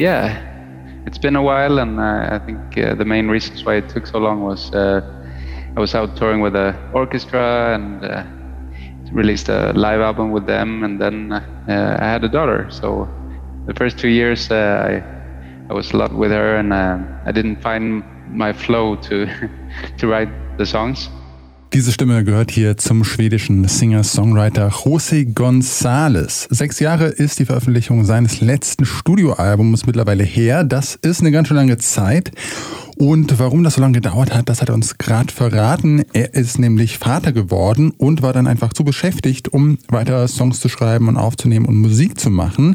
yeah, it's been a while, and uh, I think uh, the main reasons why it took so long was uh, I was out touring with an orchestra and uh, released a live album with them, and then uh, I had a daughter. So the first two years, I I was a lot with her, and I didn't find my flow to to write the songs. Diese Stimme gehört hier zum schwedischen Singer-Songwriter José González. Sechs Jahre ist die Veröffentlichung seines letzten Studioalbums mittlerweile her. Das ist eine ganz schön lange Zeit. Und warum das so lange gedauert hat, das hat er uns gerade verraten. Er ist nämlich Vater geworden und war dann einfach zu beschäftigt, um weiter Songs zu schreiben und aufzunehmen und Musik zu machen.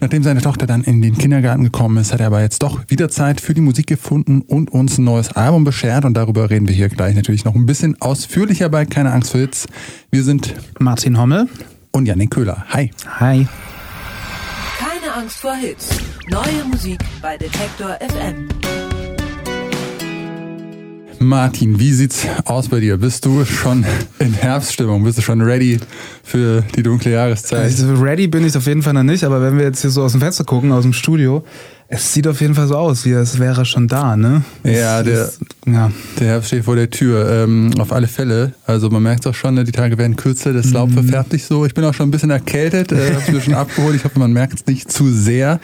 Nachdem seine Tochter dann in den Kindergarten gekommen ist, hat er aber jetzt doch wieder Zeit für die Musik gefunden und uns ein neues Album beschert. Und darüber reden wir hier gleich natürlich noch ein bisschen ausführlicher bei Keine Angst vor Hits. Wir sind Martin Hommel und Janik Köhler. Hi. Hi. Keine Angst vor Hits. Neue Musik bei Detektor FM. Martin, wie sieht's aus bei dir? Bist du schon in Herbststimmung? Bist du schon ready für die dunkle Jahreszeit? Also ready bin ich auf jeden Fall noch nicht, aber wenn wir jetzt hier so aus dem Fenster gucken, aus dem Studio, es sieht auf jeden Fall so aus, wie es wäre schon da, ne? Ja, der, ist, ja. der Herbst steht vor der Tür. Ähm, auf alle Fälle. Also man merkt es auch schon, ne, die Tage werden kürzer, das Laub mhm. verfärbt sich so. Ich bin auch schon ein bisschen erkältet, äh, hab's mir schon abgeholt. Ich hoffe, man merkt es nicht zu sehr.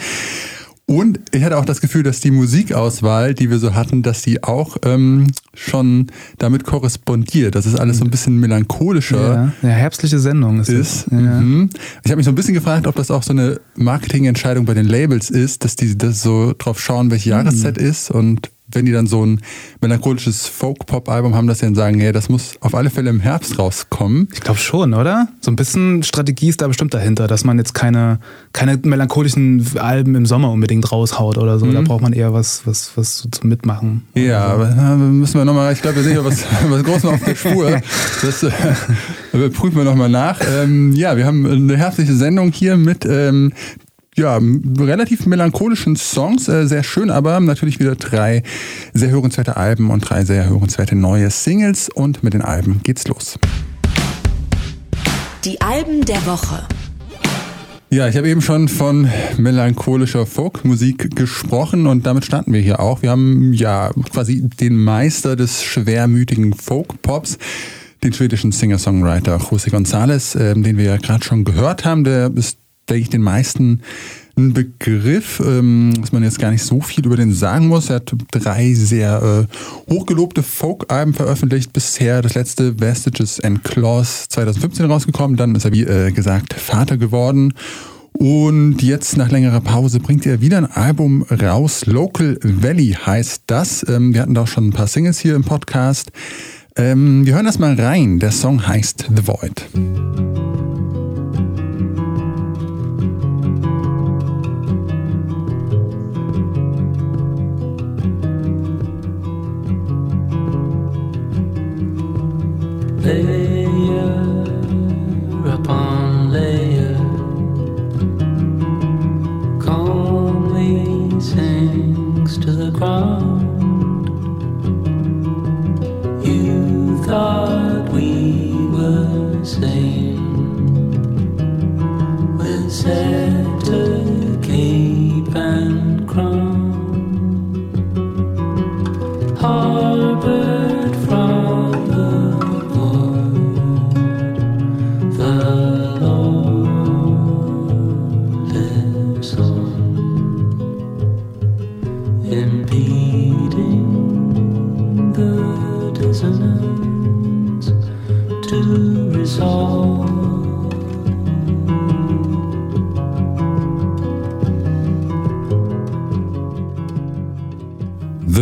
Und ich hatte auch das Gefühl, dass die Musikauswahl, die wir so hatten, dass die auch ähm, schon damit korrespondiert. Das ist alles so ein bisschen melancholischer. Ja, eine herbstliche Sendung ist. ist. Ja. Mhm. Ich habe mich so ein bisschen gefragt, ob das auch so eine Marketingentscheidung bei den Labels ist, dass die das so drauf schauen, welche Jahreszeit mhm. ist und wenn die dann so ein melancholisches Folk-Pop-Album haben, dass sie dann sagen, ja, das muss auf alle Fälle im Herbst rauskommen. Ich glaube schon, oder? So ein bisschen Strategie ist da bestimmt dahinter, dass man jetzt keine, keine melancholischen Alben im Sommer unbedingt raushaut oder so. Mhm. Da braucht man eher was, was, was zum Mitmachen. Ja, so. aber da müssen wir nochmal, ich glaube, wir sind ja was, was Großes auf der Spur. Das äh, prüfen wir nochmal nach. Ähm, ja, wir haben eine herzliche Sendung hier mit ähm, ja, relativ melancholischen Songs, äh, sehr schön, aber natürlich wieder drei sehr hörenswerte Alben und drei sehr hörenswerte neue Singles und mit den Alben geht's los. Die Alben der Woche. Ja, ich habe eben schon von melancholischer Folkmusik gesprochen und damit starten wir hier auch. Wir haben ja quasi den Meister des schwermütigen Folk-Pops, den schwedischen Singer-Songwriter José González, äh, den wir ja gerade schon gehört haben. Der ist denke ich, den meisten ein Begriff, ähm, dass man jetzt gar nicht so viel über den sagen muss. Er hat drei sehr äh, hochgelobte Folk-Alben veröffentlicht. Bisher das letzte Vestiges and Claws 2015 rausgekommen. Dann ist er, wie äh, gesagt, Vater geworden. Und jetzt nach längerer Pause bringt er wieder ein Album raus. Local Valley heißt das. Ähm, wir hatten da auch schon ein paar Singles hier im Podcast. Ähm, wir hören das mal rein. Der Song heißt The Void. day.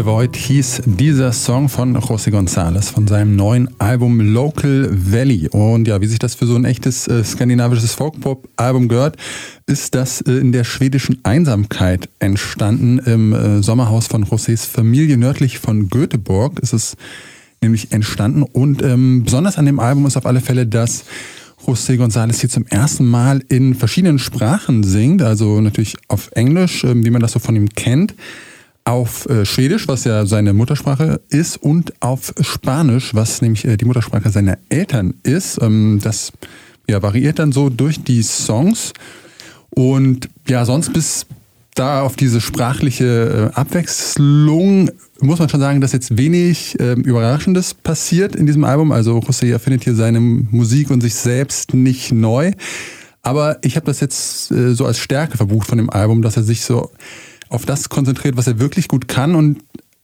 Void hieß dieser Song von José González von seinem neuen Album Local Valley. Und ja, wie sich das für so ein echtes äh, skandinavisches Folkpop-Album gehört, ist das äh, in der schwedischen Einsamkeit entstanden. Im äh, Sommerhaus von Josés Familie nördlich von Göteborg ist es nämlich entstanden. Und ähm, besonders an dem Album ist auf alle Fälle, dass José González hier zum ersten Mal in verschiedenen Sprachen singt, also natürlich auf Englisch, ähm, wie man das so von ihm kennt auf äh, Schwedisch, was ja seine Muttersprache ist, und auf Spanisch, was nämlich äh, die Muttersprache seiner Eltern ist. Ähm, das ja, variiert dann so durch die Songs. Und ja, sonst bis da auf diese sprachliche äh, Abwechslung muss man schon sagen, dass jetzt wenig äh, Überraschendes passiert in diesem Album. Also José erfindet hier seine Musik und sich selbst nicht neu. Aber ich habe das jetzt äh, so als Stärke verbucht von dem Album, dass er sich so auf das konzentriert, was er wirklich gut kann und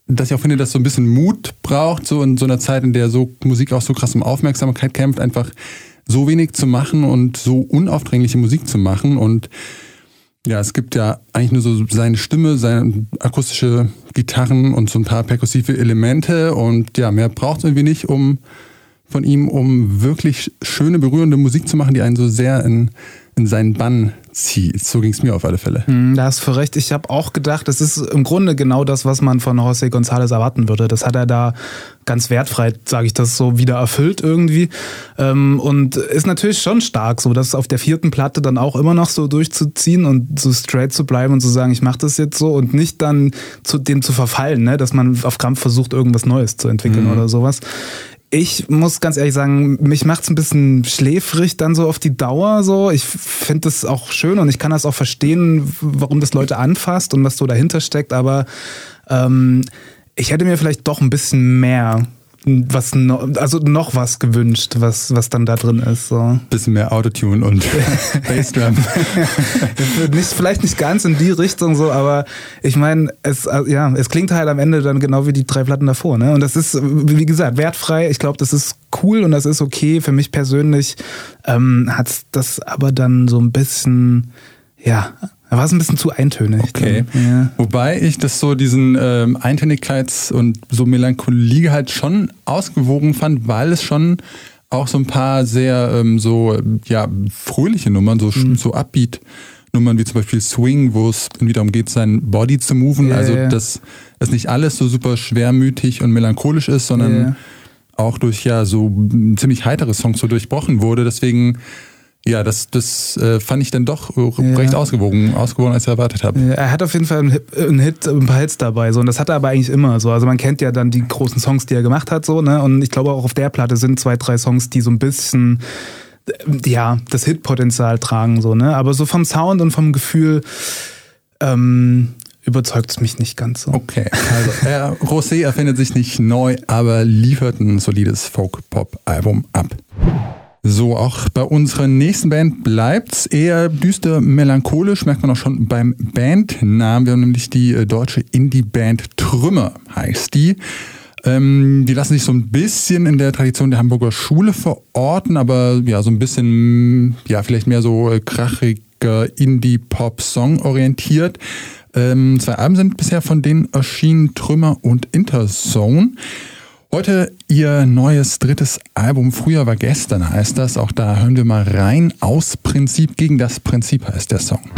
dass ich auch finde, dass so ein bisschen Mut braucht, so in so einer Zeit, in der so Musik auch so krass um Aufmerksamkeit kämpft, einfach so wenig zu machen und so unaufdringliche Musik zu machen. Und ja, es gibt ja eigentlich nur so seine Stimme, seine akustische Gitarren und so ein paar perkussive Elemente. Und ja, mehr braucht es irgendwie nicht, um von ihm, um wirklich schöne, berührende Musik zu machen, die einen so sehr in in seinen Bann zieht. So ging es mir auf alle Fälle. Hm, da hast du recht. Ich habe auch gedacht, das ist im Grunde genau das, was man von José González erwarten würde. Das hat er da ganz wertfrei, sage ich das so, wieder erfüllt irgendwie. Ähm, und ist natürlich schon stark, so das auf der vierten Platte dann auch immer noch so durchzuziehen und so straight zu bleiben und zu sagen, ich mache das jetzt so und nicht dann zu dem zu verfallen, ne? dass man auf Krampf versucht, irgendwas Neues zu entwickeln mhm. oder sowas. Ich muss ganz ehrlich sagen, mich macht's ein bisschen schläfrig dann so auf die Dauer so. Ich finde das auch schön und ich kann das auch verstehen, warum das Leute anfasst und was so dahinter steckt, aber ähm, ich hätte mir vielleicht doch ein bisschen mehr was no, also noch was gewünscht, was, was dann da drin ist. So. Bisschen mehr Autotune und Bassdrum. nicht, vielleicht nicht ganz in die Richtung so, aber ich meine, es, ja, es klingt halt am Ende dann genau wie die drei Platten davor. Ne? Und das ist, wie gesagt, wertfrei. Ich glaube, das ist cool und das ist okay. Für mich persönlich ähm, hat das aber dann so ein bisschen, ja, da war es ein bisschen zu eintönig. Okay. Ja. Wobei ich das so diesen ähm, Eintönigkeits- und so Melancholie halt schon ausgewogen fand, weil es schon auch so ein paar sehr ähm, so ja fröhliche Nummern, so, mhm. so Upbeat Nummern wie zum Beispiel Swing, wo es wiederum geht, sein Body zu moven. Yeah, also dass es nicht alles so super schwermütig und melancholisch ist, sondern yeah. auch durch ja so ziemlich heitere Songs so durchbrochen wurde. Deswegen ja, das, das äh, fand ich dann doch ja. recht ausgewogen, ausgewogen, als ich erwartet habe. Ja, er hat auf jeden Fall einen Hit, einen Hit, ein paar Hits dabei, so und das hat er aber eigentlich immer so. Also man kennt ja dann die großen Songs, die er gemacht hat, so, ne? Und ich glaube auch auf der Platte sind zwei, drei Songs, die so ein bisschen ja, das Hitpotenzial tragen, so, ne? Aber so vom Sound und vom Gefühl ähm, überzeugt es mich nicht ganz so. Okay, also äh, Rosé erfindet sich nicht neu, aber liefert ein solides Folk-Pop-Album ab. So, auch bei unserer nächsten Band bleibt's eher düster melancholisch, merkt man auch schon beim Bandnamen. Wir haben nämlich die äh, deutsche Indie-Band Trümmer, heißt die. Ähm, die lassen sich so ein bisschen in der Tradition der Hamburger Schule verorten, aber ja, so ein bisschen, ja, vielleicht mehr so äh, krachiger Indie-Pop-Song orientiert. Ähm, zwei Alben sind bisher von denen erschienen, Trümmer und Interzone. Heute ihr neues drittes Album. Früher war gestern heißt das. Auch da hören wir mal rein. Aus Prinzip gegen das Prinzip heißt der Song.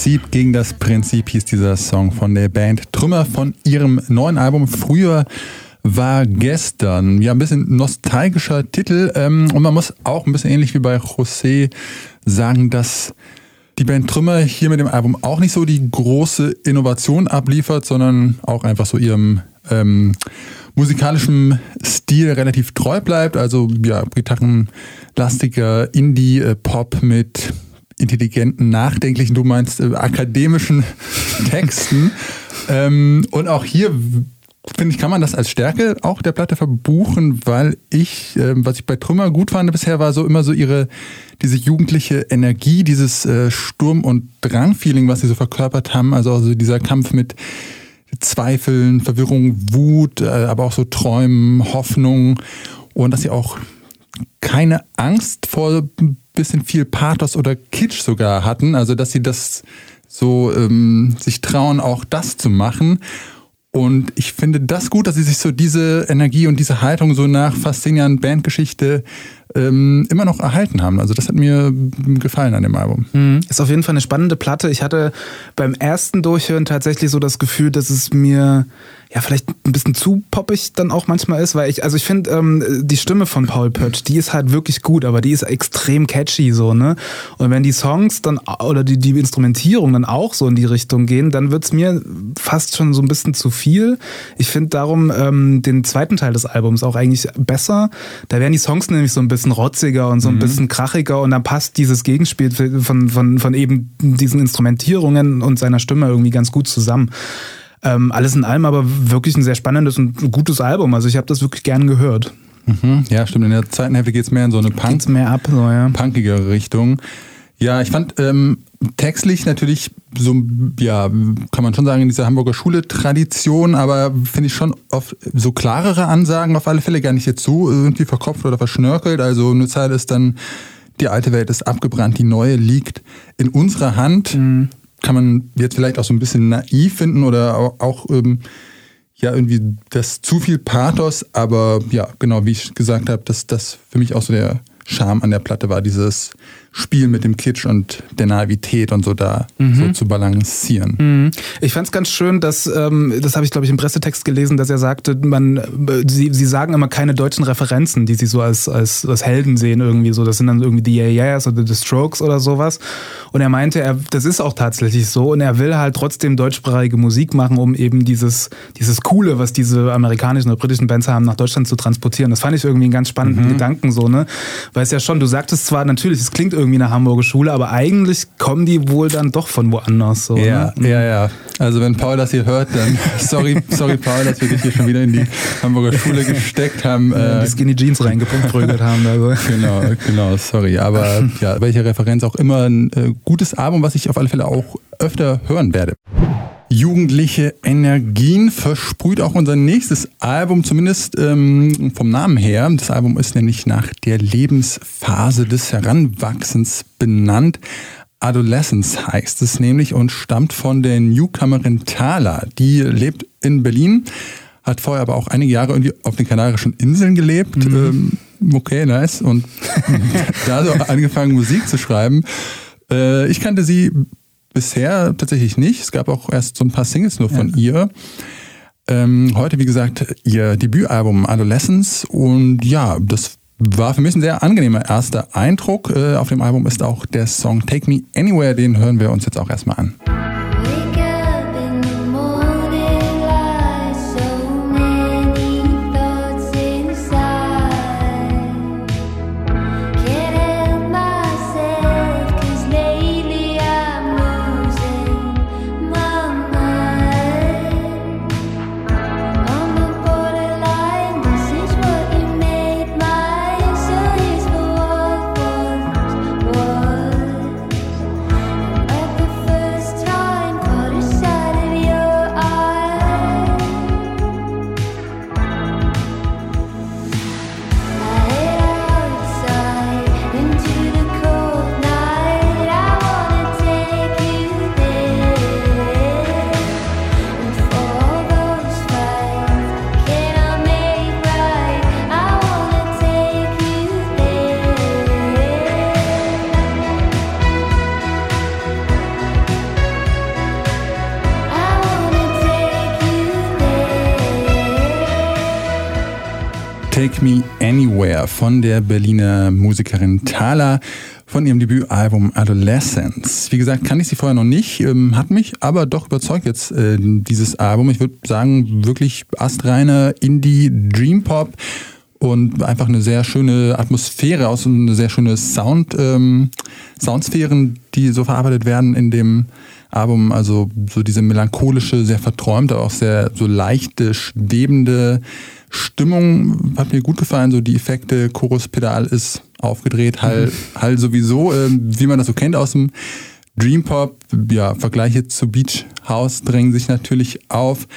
Prinzip gegen das Prinzip hieß dieser Song von der Band Trümmer von ihrem neuen Album Früher war gestern. Ja, ein bisschen nostalgischer Titel. Ähm, und man muss auch ein bisschen ähnlich wie bei José sagen, dass die Band Trümmer hier mit dem Album auch nicht so die große Innovation abliefert, sondern auch einfach so ihrem ähm, musikalischen Stil relativ treu bleibt. Also ja, gitarrenlastiger Indie-Pop mit intelligenten, nachdenklichen, du meinst äh, akademischen Texten. ähm, und auch hier finde ich, kann man das als Stärke auch der Platte verbuchen, weil ich, äh, was ich bei Trümmer gut fand bisher, war so immer so ihre, diese jugendliche Energie, dieses äh, Sturm- und Drang-Feeling, was sie so verkörpert haben. Also, also dieser Kampf mit Zweifeln, Verwirrung, Wut, äh, aber auch so Träumen, Hoffnung und dass sie auch keine Angst vor ein bisschen viel Pathos oder Kitsch sogar hatten. Also, dass sie das so ähm, sich trauen, auch das zu machen. Und ich finde das gut, dass sie sich so diese Energie und diese Haltung so nach fast zehn Jahren Bandgeschichte ähm, immer noch erhalten haben. Also das hat mir gefallen an dem Album. Mhm. Ist auf jeden Fall eine spannende Platte. Ich hatte beim ersten Durchhören tatsächlich so das Gefühl, dass es mir ja vielleicht ein bisschen zu poppig dann auch manchmal ist, weil ich, also ich finde, ähm, die Stimme von Paul Pötsch, die ist halt wirklich gut, aber die ist extrem catchy so, ne? Und wenn die Songs dann oder die, die Instrumentierung dann auch so in die Richtung gehen, dann wird's mir fast schon so ein bisschen zu viel. Ich finde darum ähm, den zweiten Teil des Albums auch eigentlich besser. Da werden die Songs nämlich so ein bisschen rotziger und so ein mhm. bisschen krachiger und dann passt dieses Gegenspiel von, von, von eben diesen Instrumentierungen und seiner Stimme irgendwie ganz gut zusammen. Ähm, alles in allem aber wirklich ein sehr spannendes und gutes Album. Also ich habe das wirklich gern gehört. Mhm, ja, stimmt. In der zweiten Hälfte geht es mehr in so eine Punk mehr ab, so, ja. punkigere Richtung. Ja, ich fand ähm, textlich natürlich so, ja, kann man schon sagen, in dieser Hamburger Schule-Tradition, aber finde ich schon oft so klarere Ansagen auf alle Fälle gar nicht jetzt so irgendwie verkopft oder verschnörkelt. Also eine Zeit ist dann, die alte Welt ist abgebrannt, die neue liegt in unserer Hand. Mhm kann man jetzt vielleicht auch so ein bisschen naiv finden oder auch, ähm, ja irgendwie das zu viel Pathos, aber ja, genau wie ich gesagt habe, dass das für mich auch so der Charme an der Platte war, dieses Spiel mit dem Kitsch und der Naivität und so da mhm. so zu balancieren. Mhm. Ich fand es ganz schön, dass, ähm, das habe ich glaube ich im Pressetext gelesen, dass er sagte, man, äh, sie, sie sagen immer keine deutschen Referenzen, die sie so als, als, als Helden sehen irgendwie so. Das sind dann irgendwie die Yeah Yeahs oder The Strokes oder sowas. Und er meinte, er, das ist auch tatsächlich so und er will halt trotzdem deutschsprachige Musik machen, um eben dieses, dieses Coole, was diese amerikanischen oder britischen Bands haben, nach Deutschland zu transportieren. Das fand ich irgendwie einen ganz spannenden mhm. Gedanken so, ne? Weil es ja schon, du sagtest zwar natürlich, es klingt irgendwie eine Hamburger Schule, aber eigentlich kommen die wohl dann doch von woanders. So, ja, ne? ja, ja. Also wenn Paul das hier hört, dann sorry, sorry Paul, dass wir dich hier schon wieder in die Hamburger Schule gesteckt haben. Ja, die äh, Skinny Jeans reingepumpt haben. Also. Genau, genau, sorry. Aber ja, welche Referenz auch immer, ein äh, gutes Album, was ich auf alle Fälle auch öfter hören werde. Jugendliche Energien versprüht auch unser nächstes Album, zumindest ähm, vom Namen her. Das Album ist nämlich nach der Lebensphase des Heranwachsens benannt. Adolescence heißt es nämlich und stammt von der Newcomerin Thala. Die lebt in Berlin, hat vorher aber auch einige Jahre irgendwie auf den Kanarischen Inseln gelebt. Mhm. Ähm, okay, nice. Und da so angefangen Musik zu schreiben. Äh, ich kannte sie bisher tatsächlich nicht. Es gab auch erst so ein paar Singles nur von ja. ihr. Ähm, heute, wie gesagt, ihr Debütalbum Adolescence. Und ja, das war für mich ein sehr angenehmer erster Eindruck. Äh, auf dem Album ist auch der Song Take Me Anywhere. Den hören wir uns jetzt auch erstmal an. Von der Berliner Musikerin Thala von ihrem Debütalbum Adolescence. Wie gesagt, kann ich sie vorher noch nicht, ähm, hat mich aber doch überzeugt jetzt äh, dieses Album. Ich würde sagen, wirklich astreiner Indie Dream Pop und einfach eine sehr schöne Atmosphäre aus und eine sehr schöne Sound, ähm, Soundsphären, die so verarbeitet werden in dem Album. Also so diese melancholische, sehr verträumte, auch sehr so leichte, schwebende Stimmung hat mir gut gefallen. So die Effekte, Choruspedal ist aufgedreht, Hall, mhm. Hall sowieso, äh, wie man das so kennt aus dem Dream Pop. Ja, Vergleiche zu Beach House drängen sich natürlich auf.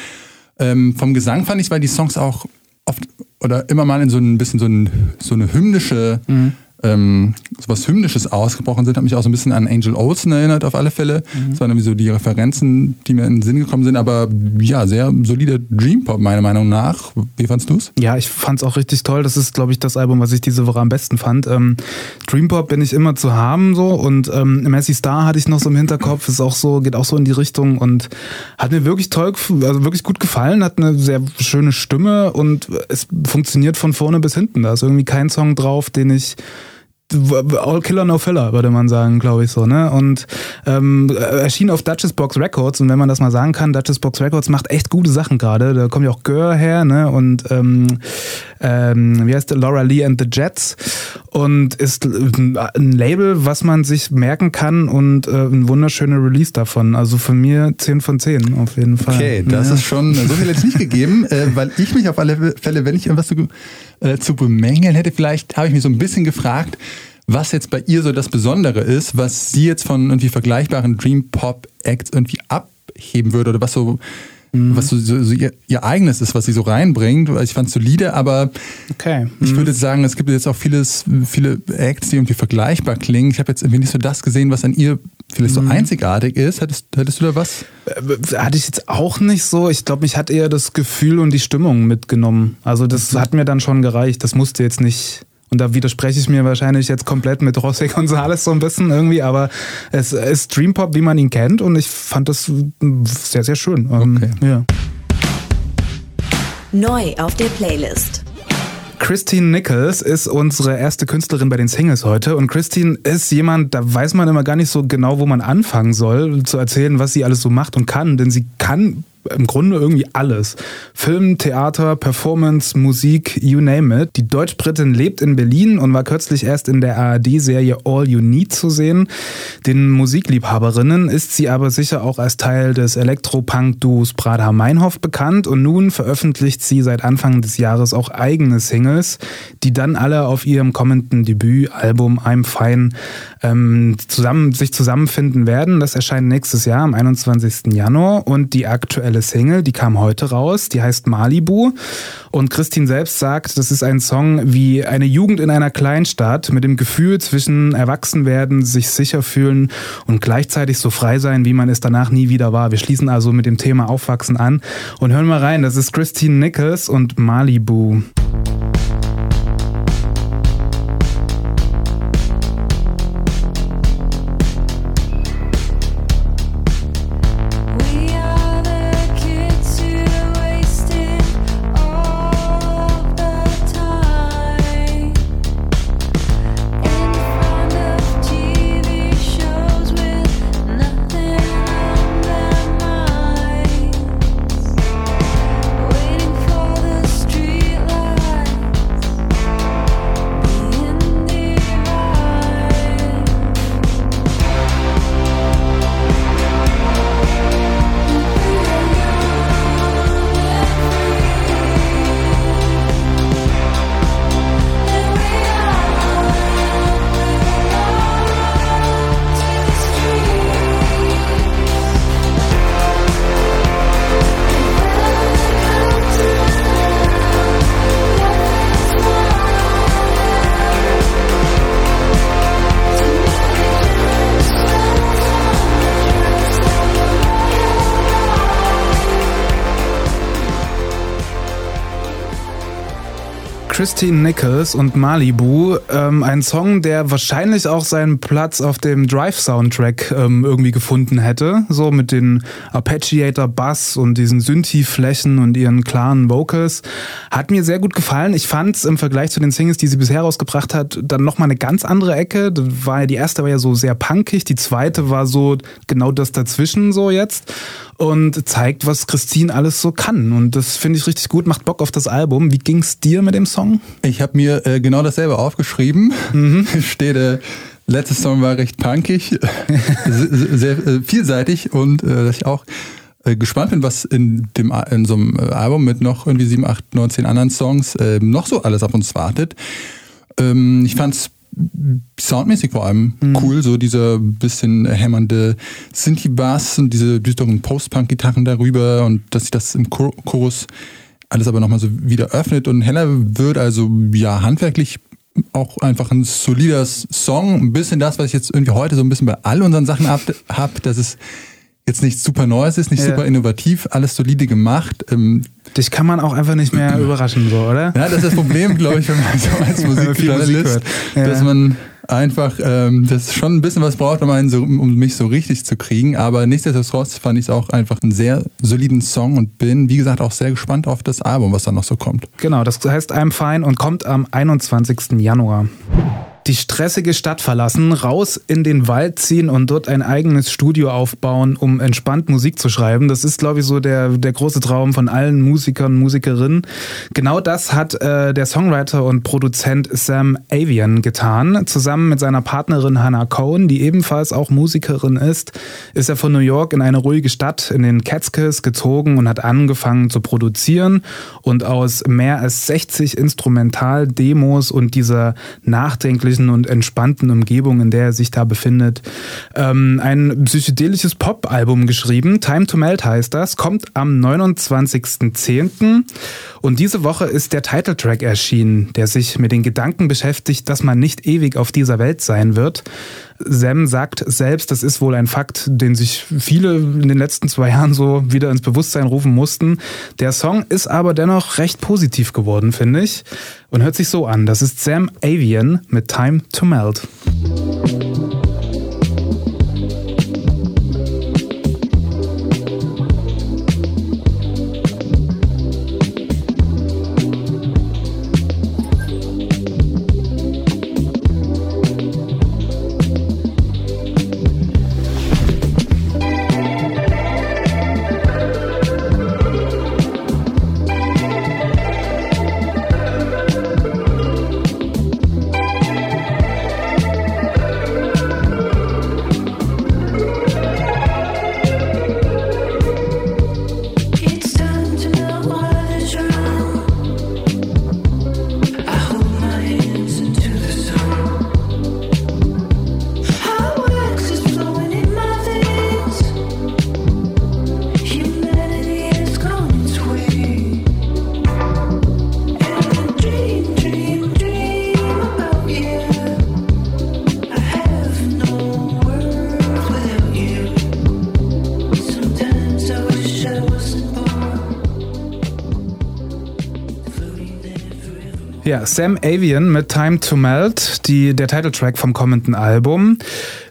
Ähm, vom Gesang fand ich, weil die Songs auch oft oder immer mal in so ein bisschen so, ein, so eine hymnische mhm ähm, so was Hymnisches ausgebrochen sind, hat mich auch so ein bisschen an Angel Olsen erinnert, auf alle Fälle. Mhm. Das waren irgendwie so die Referenzen, die mir in den Sinn gekommen sind, aber ja, sehr solider Dream Pop, meiner Meinung nach. Wie fandst du es? Ja, ich fand es auch richtig toll. Das ist, glaube ich, das Album, was ich diese Woche am besten fand. Ähm, Dream Pop bin ich immer zu haben, so und ähm, Messi Star hatte ich noch so im Hinterkopf, ist auch so, geht auch so in die Richtung und hat mir wirklich toll, also wirklich gut gefallen, hat eine sehr schöne Stimme und es funktioniert von vorne bis hinten. Da ist irgendwie kein Song drauf, den ich All Killer No Filler, würde man sagen, glaube ich so. Ne? Und ähm, erschien auf Duchess Box Records und wenn man das mal sagen kann, Duchess Box Records macht echt gute Sachen gerade. Da kommt ja auch Gör her ne? und ähm, ähm, wie heißt der? Laura Lee and the Jets und ist ein Label, was man sich merken kann und äh, ein wunderschöner Release davon. Also von mir 10 von 10 auf jeden Fall. Okay, das ja. ist schon so viel jetzt nicht gegeben, äh, weil ich mich auf alle Fälle, wenn ich irgendwas zu, äh, zu bemängeln hätte, vielleicht habe ich mich so ein bisschen gefragt, was jetzt bei ihr so das Besondere ist, was sie jetzt von irgendwie vergleichbaren Dream Pop Acts irgendwie abheben würde oder was so mhm. was so, so, so ihr, ihr, eigenes ist, was sie so reinbringt. Ich fand es solide, aber okay. mhm. ich würde sagen, es gibt jetzt auch vieles, viele Acts, die irgendwie vergleichbar klingen. Ich habe jetzt irgendwie nicht so das gesehen, was an ihr vielleicht so mhm. einzigartig ist. Hättest, hättest du da was? Äh, hatte ich jetzt auch nicht so. Ich glaube, mich hat eher das Gefühl und die Stimmung mitgenommen. Also das mhm. hat mir dann schon gereicht. Das musste jetzt nicht und da widerspreche ich mir wahrscheinlich jetzt komplett mit José González so ein bisschen irgendwie, aber es ist Dream Pop, wie man ihn kennt und ich fand das sehr, sehr schön. Ähm, okay. Ja. Neu auf der Playlist. Christine Nichols ist unsere erste Künstlerin bei den Singles heute. Und Christine ist jemand, da weiß man immer gar nicht so genau, wo man anfangen soll, zu erzählen, was sie alles so macht und kann. Denn sie kann im Grunde irgendwie alles. Film, Theater, Performance, Musik, you name it. Die Deutsch-Britin lebt in Berlin und war kürzlich erst in der ARD-Serie All You Need zu sehen. Den Musikliebhaberinnen ist sie aber sicher auch als Teil des Elektropunk-Duos Prada Meinhof bekannt und nun veröffentlicht sie seit Anfang des Jahres auch eigene Singles, die dann alle auf ihrem kommenden Debütalbum I'm Fine ähm, zusammen, sich zusammenfinden werden. Das erscheint nächstes Jahr am 21. Januar und die aktuelle Single, die kam heute raus, die heißt Malibu. Und Christine selbst sagt, das ist ein Song wie eine Jugend in einer Kleinstadt mit dem Gefühl zwischen Erwachsenwerden, sich sicher fühlen und gleichzeitig so frei sein, wie man es danach nie wieder war. Wir schließen also mit dem Thema Aufwachsen an und hören mal rein. Das ist Christine Nichols und Malibu. Christine Nichols und Malibu. Ähm, ein Song, der wahrscheinlich auch seinen Platz auf dem Drive-Soundtrack ähm, irgendwie gefunden hätte. So mit den Arpeggiator Bass und diesen Synthi-Flächen und ihren klaren Vocals. Hat mir sehr gut gefallen. Ich fand es im Vergleich zu den Singles, die sie bisher rausgebracht hat, dann nochmal eine ganz andere Ecke. Das war ja, die erste war ja so sehr punkig, die zweite war so genau das dazwischen so jetzt. Und zeigt, was Christine alles so kann. Und das finde ich richtig gut, macht Bock auf das Album. Wie ging's dir mit dem Song? Ich habe mir äh, genau dasselbe aufgeschrieben. Mhm. Steht, äh, letztes Song war recht punkig, sehr, sehr äh, vielseitig und äh, dass ich auch äh, gespannt bin, was in dem in so einem äh, Album mit noch irgendwie sieben, acht, neun, zehn anderen Songs äh, noch so alles auf uns wartet. Ähm, ich fand's soundmäßig vor allem mhm. cool, so dieser bisschen hämmernde Synthi-Bass und diese düsteren Post-Punk-Gitarren darüber und dass sich das im Chorus alles aber nochmal so wieder öffnet und heller wird, also ja, handwerklich auch einfach ein solider Song, ein bisschen das, was ich jetzt irgendwie heute so ein bisschen bei all unseren Sachen habe, hab, dass es jetzt nichts super Neues ist, nicht ja. super innovativ, alles solide gemacht. Ähm, Dich kann man auch einfach nicht mehr überraschen, so, oder? Ja, das ist das Problem, glaube ich, wenn man so als Musikjournalist, ja. dass man einfach ähm, das schon ein bisschen was braucht, um, einen so, um mich so richtig zu kriegen. Aber nichtsdestotrotz fand ich es auch einfach einen sehr soliden Song und bin, wie gesagt, auch sehr gespannt auf das Album, was da noch so kommt. Genau, das heißt I'm Fine und kommt am 21. Januar die stressige Stadt verlassen, raus in den Wald ziehen und dort ein eigenes Studio aufbauen, um entspannt Musik zu schreiben. Das ist, glaube ich, so der, der große Traum von allen Musikern und Musikerinnen. Genau das hat äh, der Songwriter und Produzent Sam Avian getan. Zusammen mit seiner Partnerin Hannah Cohen, die ebenfalls auch Musikerin ist, ist er von New York in eine ruhige Stadt in den Catskills gezogen und hat angefangen zu produzieren und aus mehr als 60 Instrumental-Demos und dieser nachdenklichen ruhigen und entspannten Umgebung, in der er sich da befindet, ähm, ein psychedelisches Pop-Album geschrieben. Time to Melt heißt das, kommt am 29.10. Und diese Woche ist der Titeltrack erschienen, der sich mit den Gedanken beschäftigt, dass man nicht ewig auf dieser Welt sein wird. Sam sagt selbst, das ist wohl ein Fakt, den sich viele in den letzten zwei Jahren so wieder ins Bewusstsein rufen mussten. Der Song ist aber dennoch recht positiv geworden, finde ich, und hört sich so an. Das ist Sam Avian mit Time to Melt. Ja, Sam Avian mit Time to Melt, die, der Titeltrack vom kommenden Album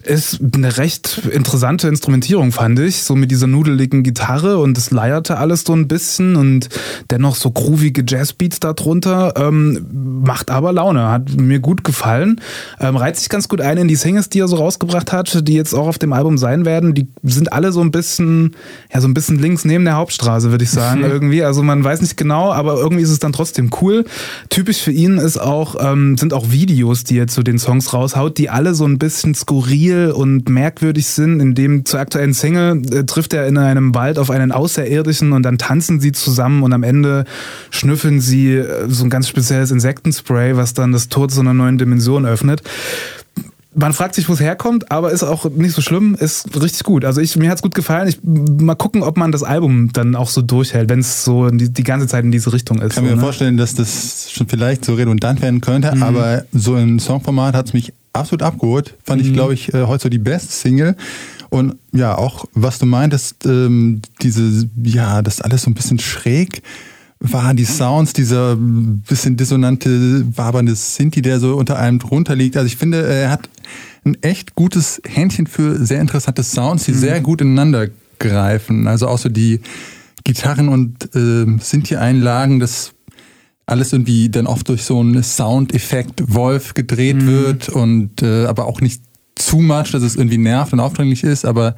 ist eine recht interessante Instrumentierung, fand ich. So mit dieser nudeligen Gitarre und es leierte alles so ein bisschen und dennoch so groovige Jazzbeats darunter. Ähm, macht aber Laune, hat mir gut gefallen. Ähm, reizt sich ganz gut ein in die Singles, die er so rausgebracht hat, die jetzt auch auf dem Album sein werden. Die sind alle so ein bisschen, ja, so ein bisschen links neben der Hauptstraße, würde ich sagen, irgendwie. Also man weiß nicht genau, aber irgendwie ist es dann trotzdem cool. Typisch für ihn ist auch, ähm, sind auch Videos, die er zu den Songs raushaut, die alle so ein bisschen skurril skurril und merkwürdig sind. In dem zur aktuellen Single äh, trifft er in einem Wald auf einen Außerirdischen und dann tanzen sie zusammen und am Ende schnüffeln sie äh, so ein ganz spezielles Insektenspray, was dann das Tor zu einer neuen Dimension öffnet man fragt sich, wo es herkommt, aber ist auch nicht so schlimm, ist richtig gut. Also ich, mir hat's gut gefallen. Ich, mal gucken, ob man das Album dann auch so durchhält, wenn es so die, die, ganze Zeit in diese Richtung ist. Ich kann mir ne? vorstellen, dass das schon vielleicht so redundant werden könnte, mhm. aber so im Songformat hat's mich absolut abgeholt. Fand mhm. ich, glaube ich, äh, heute so die beste Single. Und ja, auch was du meintest, ähm, diese, ja, das alles so ein bisschen schräg war, die Sounds, dieser bisschen dissonante, wabernde Sinti, der so unter allem drunter liegt. Also ich finde, er hat ein echt gutes Händchen für sehr interessante Sounds, die mhm. sehr gut ineinander greifen. Also auch so die Gitarren und äh, Sinti-Einlagen, das alles irgendwie dann oft durch so einen Soundeffekt Wolf gedreht mhm. wird und äh, aber auch nicht zu much, dass es irgendwie nervt und aufdringlich ist, aber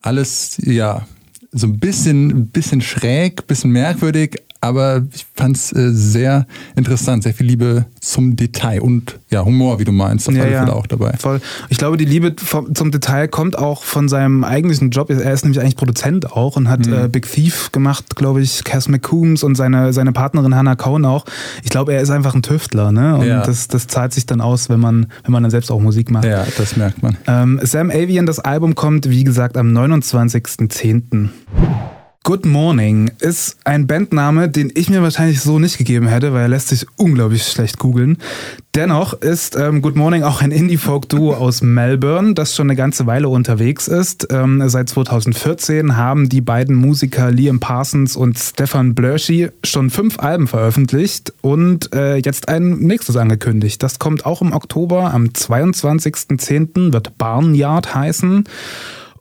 alles, ja, so ein bisschen, bisschen schräg, bisschen merkwürdig, aber ich fand es äh, sehr interessant, sehr viel Liebe zum Detail und ja, Humor, wie du meinst, auf Ja, alle ja. Fälle auch dabei. Voll. Ich glaube, die Liebe vom- zum Detail kommt auch von seinem eigentlichen Job. Er ist nämlich eigentlich Produzent auch und Mhm. hat äh, Big Thief gemacht, glaube ich, Cass McCombs und seine, seine Partnerin Hannah Cohn auch. Ich glaube, er ist einfach ein Tüftler, ne? Und Ja. das, das zahlt sich dann aus, wenn man, wenn man dann selbst auch Musik macht. Ja, das merkt man. Ähm, Sam Avian, das Album kommt, wie gesagt, am 29.10. Good Morning ist ein Bandname, den ich mir wahrscheinlich so nicht gegeben hätte, weil er lässt sich unglaublich schlecht googeln. Dennoch ist ähm, Good Morning auch ein Indie-Folk-Duo aus Melbourne, das schon eine ganze Weile unterwegs ist. Ähm, seit 2014 haben die beiden Musiker Liam Parsons und Stefan Blörschi schon fünf Alben veröffentlicht und äh, jetzt ein nächstes angekündigt. Das kommt auch im Oktober, am 22.10. wird Barnyard heißen.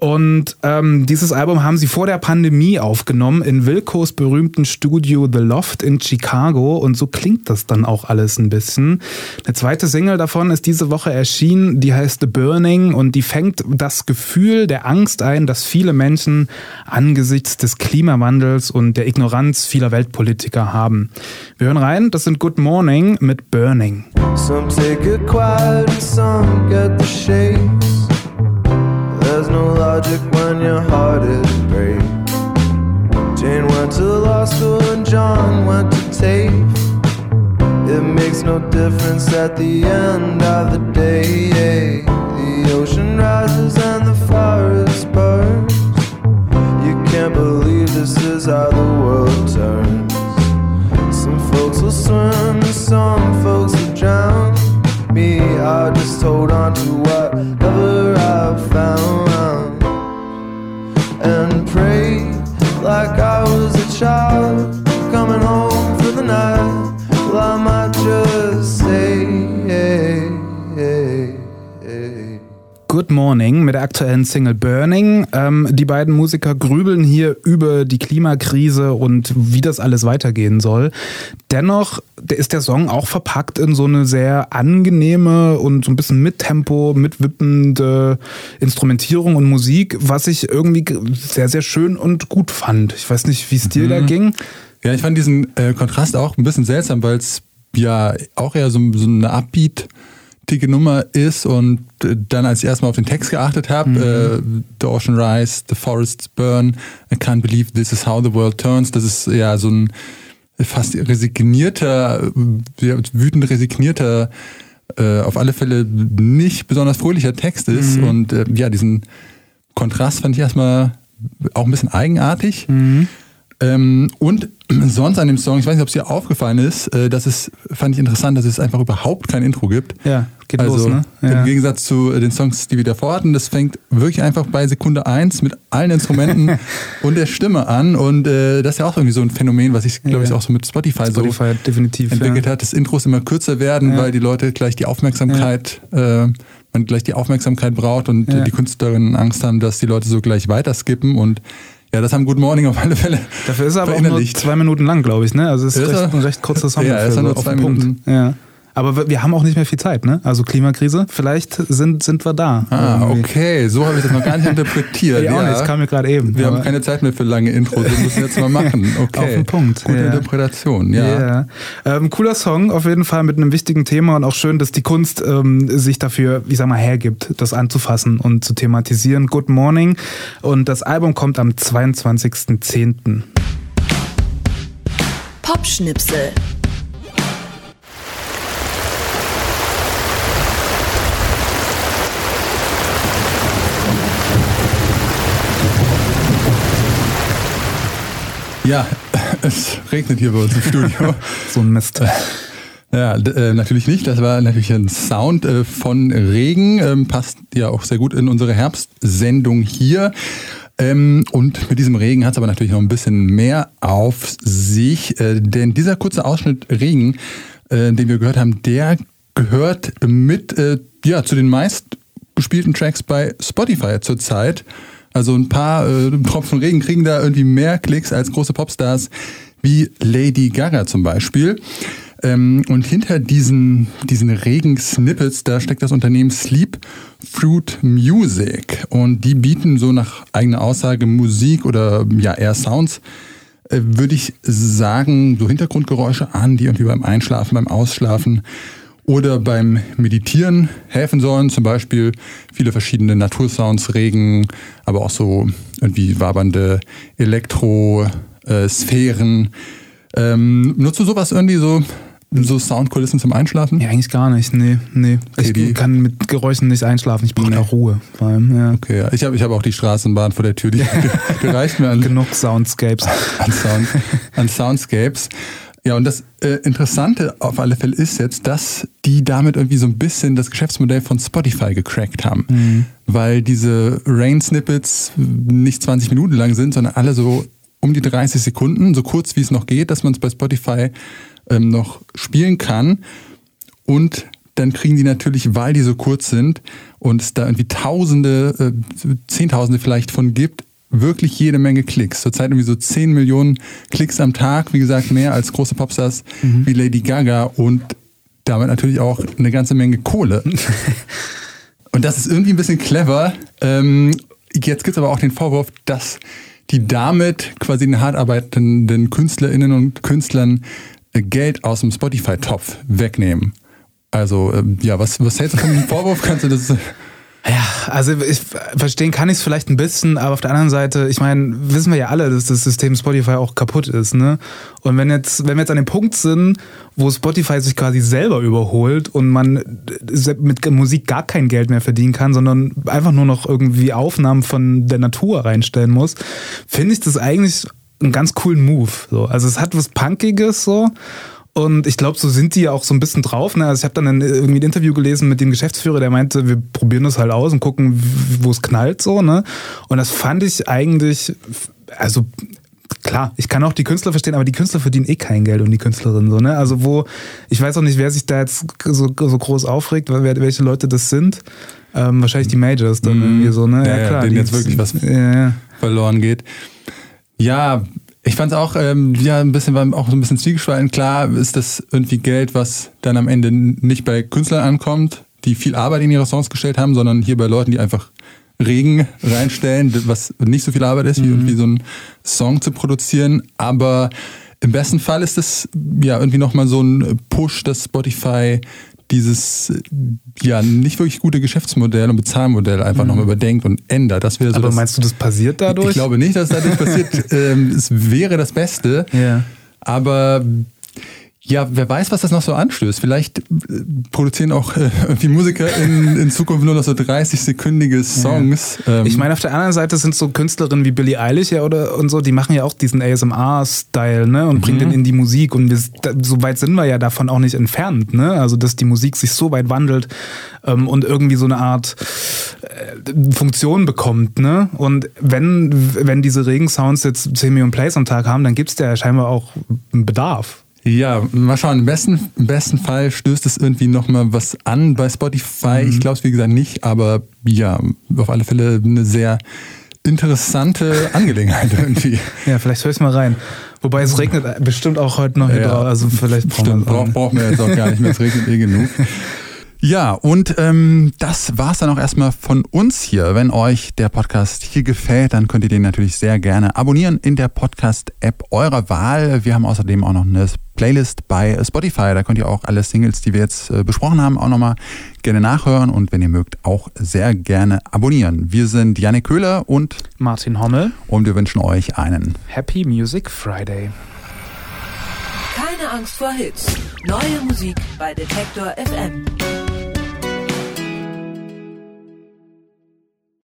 Und ähm, dieses Album haben sie vor der Pandemie aufgenommen in Wilkos berühmten Studio The Loft in Chicago. Und so klingt das dann auch alles ein bisschen. Eine zweite Single davon ist diese Woche erschienen, die heißt The Burning und die fängt das Gefühl der Angst ein, dass viele Menschen angesichts des Klimawandels und der Ignoranz vieler Weltpolitiker haben. Wir hören rein, das sind Good Morning mit Burning. Some take it quiet some get the shakes. There's no logic when your heart is brave. Jane went to law school and John went to TAFE. It makes no difference at the end of the day. The ocean rises and the forest burns. You can't believe this is how the world turns. Some folks will swim, some Morning mit der aktuellen Single Burning. Ähm, die beiden Musiker grübeln hier über die Klimakrise und wie das alles weitergehen soll. Dennoch ist der Song auch verpackt in so eine sehr angenehme und so ein bisschen mit Tempo, mitwippende Instrumentierung und Musik, was ich irgendwie sehr, sehr schön und gut fand. Ich weiß nicht, wie es dir da ging. Ja, ich fand diesen äh, Kontrast auch ein bisschen seltsam, weil es ja auch eher so, so eine upbeat-tige Nummer ist und äh, dann, als ich erstmal auf den Text geachtet habe, äh, The Ocean Rise, The Forests Burn, I Can't Believe This Is How the World Turns, das ist ja so ein fast resignierter, äh, wütend resignierter, äh, auf alle Fälle nicht besonders fröhlicher Text ist. Und äh, ja, diesen Kontrast fand ich erstmal auch ein bisschen eigenartig. Ähm, und sonst an dem Song, ich weiß nicht, ob es dir aufgefallen ist, äh, das ist, fand ich interessant, dass es einfach überhaupt kein Intro gibt. Ja, geht also los, ne? Ja. im Gegensatz zu äh, den Songs, die wir davor hatten, das fängt wirklich einfach bei Sekunde eins mit allen Instrumenten und der Stimme an. Und äh, das ist ja auch irgendwie so ein Phänomen, was ich, glaube ich, Ja. auch so mit Spotify, Spotify definitiv. so entwickelt ja. hat, dass Intros immer kürzer werden, weil die Leute gleich die Aufmerksamkeit, äh, man gleich die Aufmerksamkeit braucht und Ja. die Künstlerinnen Angst haben, dass die Leute so gleich weiterskippen und ja, das haben Good Morning auf alle Fälle Dafür ist er aber auch nur zwei Minuten lang, glaube ich, ne? Also es ist, Ist recht, ein recht kurzer Song. Ja, ist er nur auf zwei. Minuten. Ja. Aber wir- haben auch nicht mehr viel Zeit, ne? Also Klimakrise, vielleicht sind, sind wir da. Ah, irgendwie. okay, so habe ich das noch gar nicht interpretiert. Ich auch nicht, das kam mir gerade eben. Wir haben keine Zeit mehr für lange Intros, wir müssen jetzt mal machen. Okay. Auf den Punkt, Gute ja. Interpretation, ja. Ja. Ähm, cooler Song, auf jeden Fall mit einem wichtigen Thema und auch schön, dass die Kunst ähm, sich dafür, ich sag mal, hergibt, das anzufassen und zu thematisieren. Good Morning. Und das Album kommt am 22.10. Popschnipsel. Ja, es regnet hier bei uns im Studio. So ein Mist. Ja, äh, natürlich nicht. Das war natürlich ein Sound äh, von Regen. Ähm, passt ja auch sehr gut in unsere Herbstsendung hier. Ähm, und mit diesem Regen hat es aber natürlich noch ein bisschen mehr auf sich. Äh, denn dieser kurze Ausschnitt Regen, äh, den wir gehört haben, der gehört mit ja, zu den meistgespielten Tracks bei Spotify zurzeit. Also ein paar äh, Tropfen Regen kriegen da irgendwie mehr Klicks als große Popstars wie Lady Gaga zum Beispiel. Ähm, und hinter diesen, diesen regen Snippets, da steckt das Unternehmen Sleep Fruit Music. Und die bieten so nach eigener Aussage Musik oder ja eher Sounds, äh, würde ich sagen, so Hintergrundgeräusche an, die irgendwie beim Einschlafen, beim Ausschlafen oder beim Meditieren helfen sollen. Zum Beispiel viele verschiedene Natursounds, Regen, aber auch so irgendwie wabernde Elektrosphären. Ähm, nutzt du sowas irgendwie so, so Soundkulissen zum Einschlafen? Ja, eigentlich gar nicht. Nee, nee. Okay, ich kann mit Geräuschen nicht einschlafen. Ich brauche Nee. Ruhe. Vor allem, ja. Okay, ja. ich habe ich hab auch die Straßenbahn vor der Tür. Die, die, die reicht mir an, Genug Soundscapes. an, Sound, an Soundscapes. Ja, und das äh, Interessante auf alle Fälle ist jetzt, dass die damit irgendwie so ein bisschen das Geschäftsmodell von Spotify gecrackt haben. Weil diese Rain-Snippets nicht 20 Minuten lang sind, sondern alle so um die 30 Sekunden, so kurz wie es noch geht, dass man es bei Spotify ähm, noch spielen kann. Und dann kriegen die natürlich, weil die so kurz sind und es da irgendwie Tausende, äh, Zehntausende vielleicht von gibt, wirklich jede Menge Klicks. Zurzeit irgendwie so 10 Millionen Klicks am Tag, wie gesagt, mehr als große Popstars wie Lady Gaga und damit natürlich auch eine ganze Menge Kohle. und das ist irgendwie ein bisschen clever. Ähm, jetzt gibt es aber auch den Vorwurf, dass die damit quasi den hart arbeitenden Künstlerinnen und Künstlern äh, Geld aus dem Spotify-Topf wegnehmen. Also, ähm, ja, was, was hältst du von dem Vorwurf? Kannst du das. Ja, also ich verstehen kann ich es vielleicht ein bisschen, aber auf der anderen Seite, ich meine, wissen wir ja alle, dass das System Spotify auch kaputt ist, ne? Und wenn jetzt, wenn wir jetzt an dem Punkt sind, wo Spotify sich quasi selber überholt und man mit Musik gar kein Geld mehr verdienen kann, sondern einfach nur noch irgendwie Aufnahmen von der Natur reinstellen muss, finde ich das eigentlich einen ganz coolen Move. So. Also es hat was Punkiges so. Und ich glaube, so sind die ja auch so ein bisschen drauf. Ne? Also ich habe dann ein, irgendwie ein Interview gelesen mit dem Geschäftsführer, der meinte, wir probieren das halt aus und gucken, wo es knallt so. Ne? Und das fand ich eigentlich, also klar, ich kann auch die Künstler verstehen, aber die Künstler verdienen eh kein Geld und die Künstlerinnen so. Ne? Also wo, ich weiß auch nicht, wer sich da jetzt so, so groß aufregt, wer, welche Leute das sind. Ähm, wahrscheinlich die Majors dann irgendwie so. Ne? Ja, ja, denen die- jetzt wirklich was- Ja, ja. verloren geht. Ja, ich fand es auch ähm, ja, ein bisschen, war auch so ein bisschen zwiegespalten. Klar ist das irgendwie Geld, was dann am Ende nicht bei Künstlern ankommt, die viel Arbeit in ihre Songs gestellt haben, sondern hier bei Leuten, die einfach Regen reinstellen, was nicht so viel Arbeit ist, wie irgendwie so einen Song zu produzieren. Aber im besten Fall ist das ja irgendwie nochmal so ein Push, dass Spotify dieses ja nicht wirklich gute Geschäftsmodell und Bezahlmodell einfach nochmal überdenkt und ändert. Das wäre so Aber das, meinst du, das passiert dadurch? ich glaube nicht, dass dadurch passiert. ähm, es wäre das Beste. Ja. Aber ja, wer weiß, was das noch so anstößt. Vielleicht äh, produzieren auch äh, irgendwie Musiker in, in Zukunft nur noch so 30-sekündige Songs. Ähm, Ich meine, auf der anderen Seite sind so Künstlerinnen wie Billie Eilish ja oder und so, die machen ja auch diesen ASMR-Style, ne, und bringen den in die Musik. Und wir, da, so weit sind wir ja davon auch nicht entfernt, ne? Also, dass die Musik sich so weit wandelt ähm, und irgendwie so eine Art äh, Funktion bekommt, ne? Und wenn, wenn diese Regensounds jetzt 10 Millionen Plays am Tag haben, dann gibt es ja scheinbar auch einen Bedarf. Ja, mal schauen. Im besten, im besten Fall stößt es irgendwie nochmal was an bei Spotify. Ich glaube es wie gesagt nicht, aber ja, auf alle Fälle eine sehr interessante Angelegenheit irgendwie. Ja, vielleicht höre ich mal rein. Wobei es regnet bestimmt auch heute noch hier Ja. drauf. Also vielleicht brauchen Stimmt, wir brauchen wir jetzt auch gar nicht mehr, es regnet eh genug. Ja, und ähm, das war's dann auch erstmal von uns hier. Wenn euch der Podcast hier gefällt, dann könnt ihr den natürlich sehr gerne abonnieren in der Podcast-App eurer Wahl. Wir haben außerdem auch noch eine Playlist bei Spotify. Da könnt ihr auch alle Singles, die wir jetzt äh, besprochen haben, auch nochmal gerne nachhören und wenn ihr mögt, auch sehr gerne abonnieren. Wir sind Janik Köhler und, Martin Hommel, und wir wünschen euch einen Happy Music Friday. Keine Angst vor Hits. Neue Musik bei Detektor FM.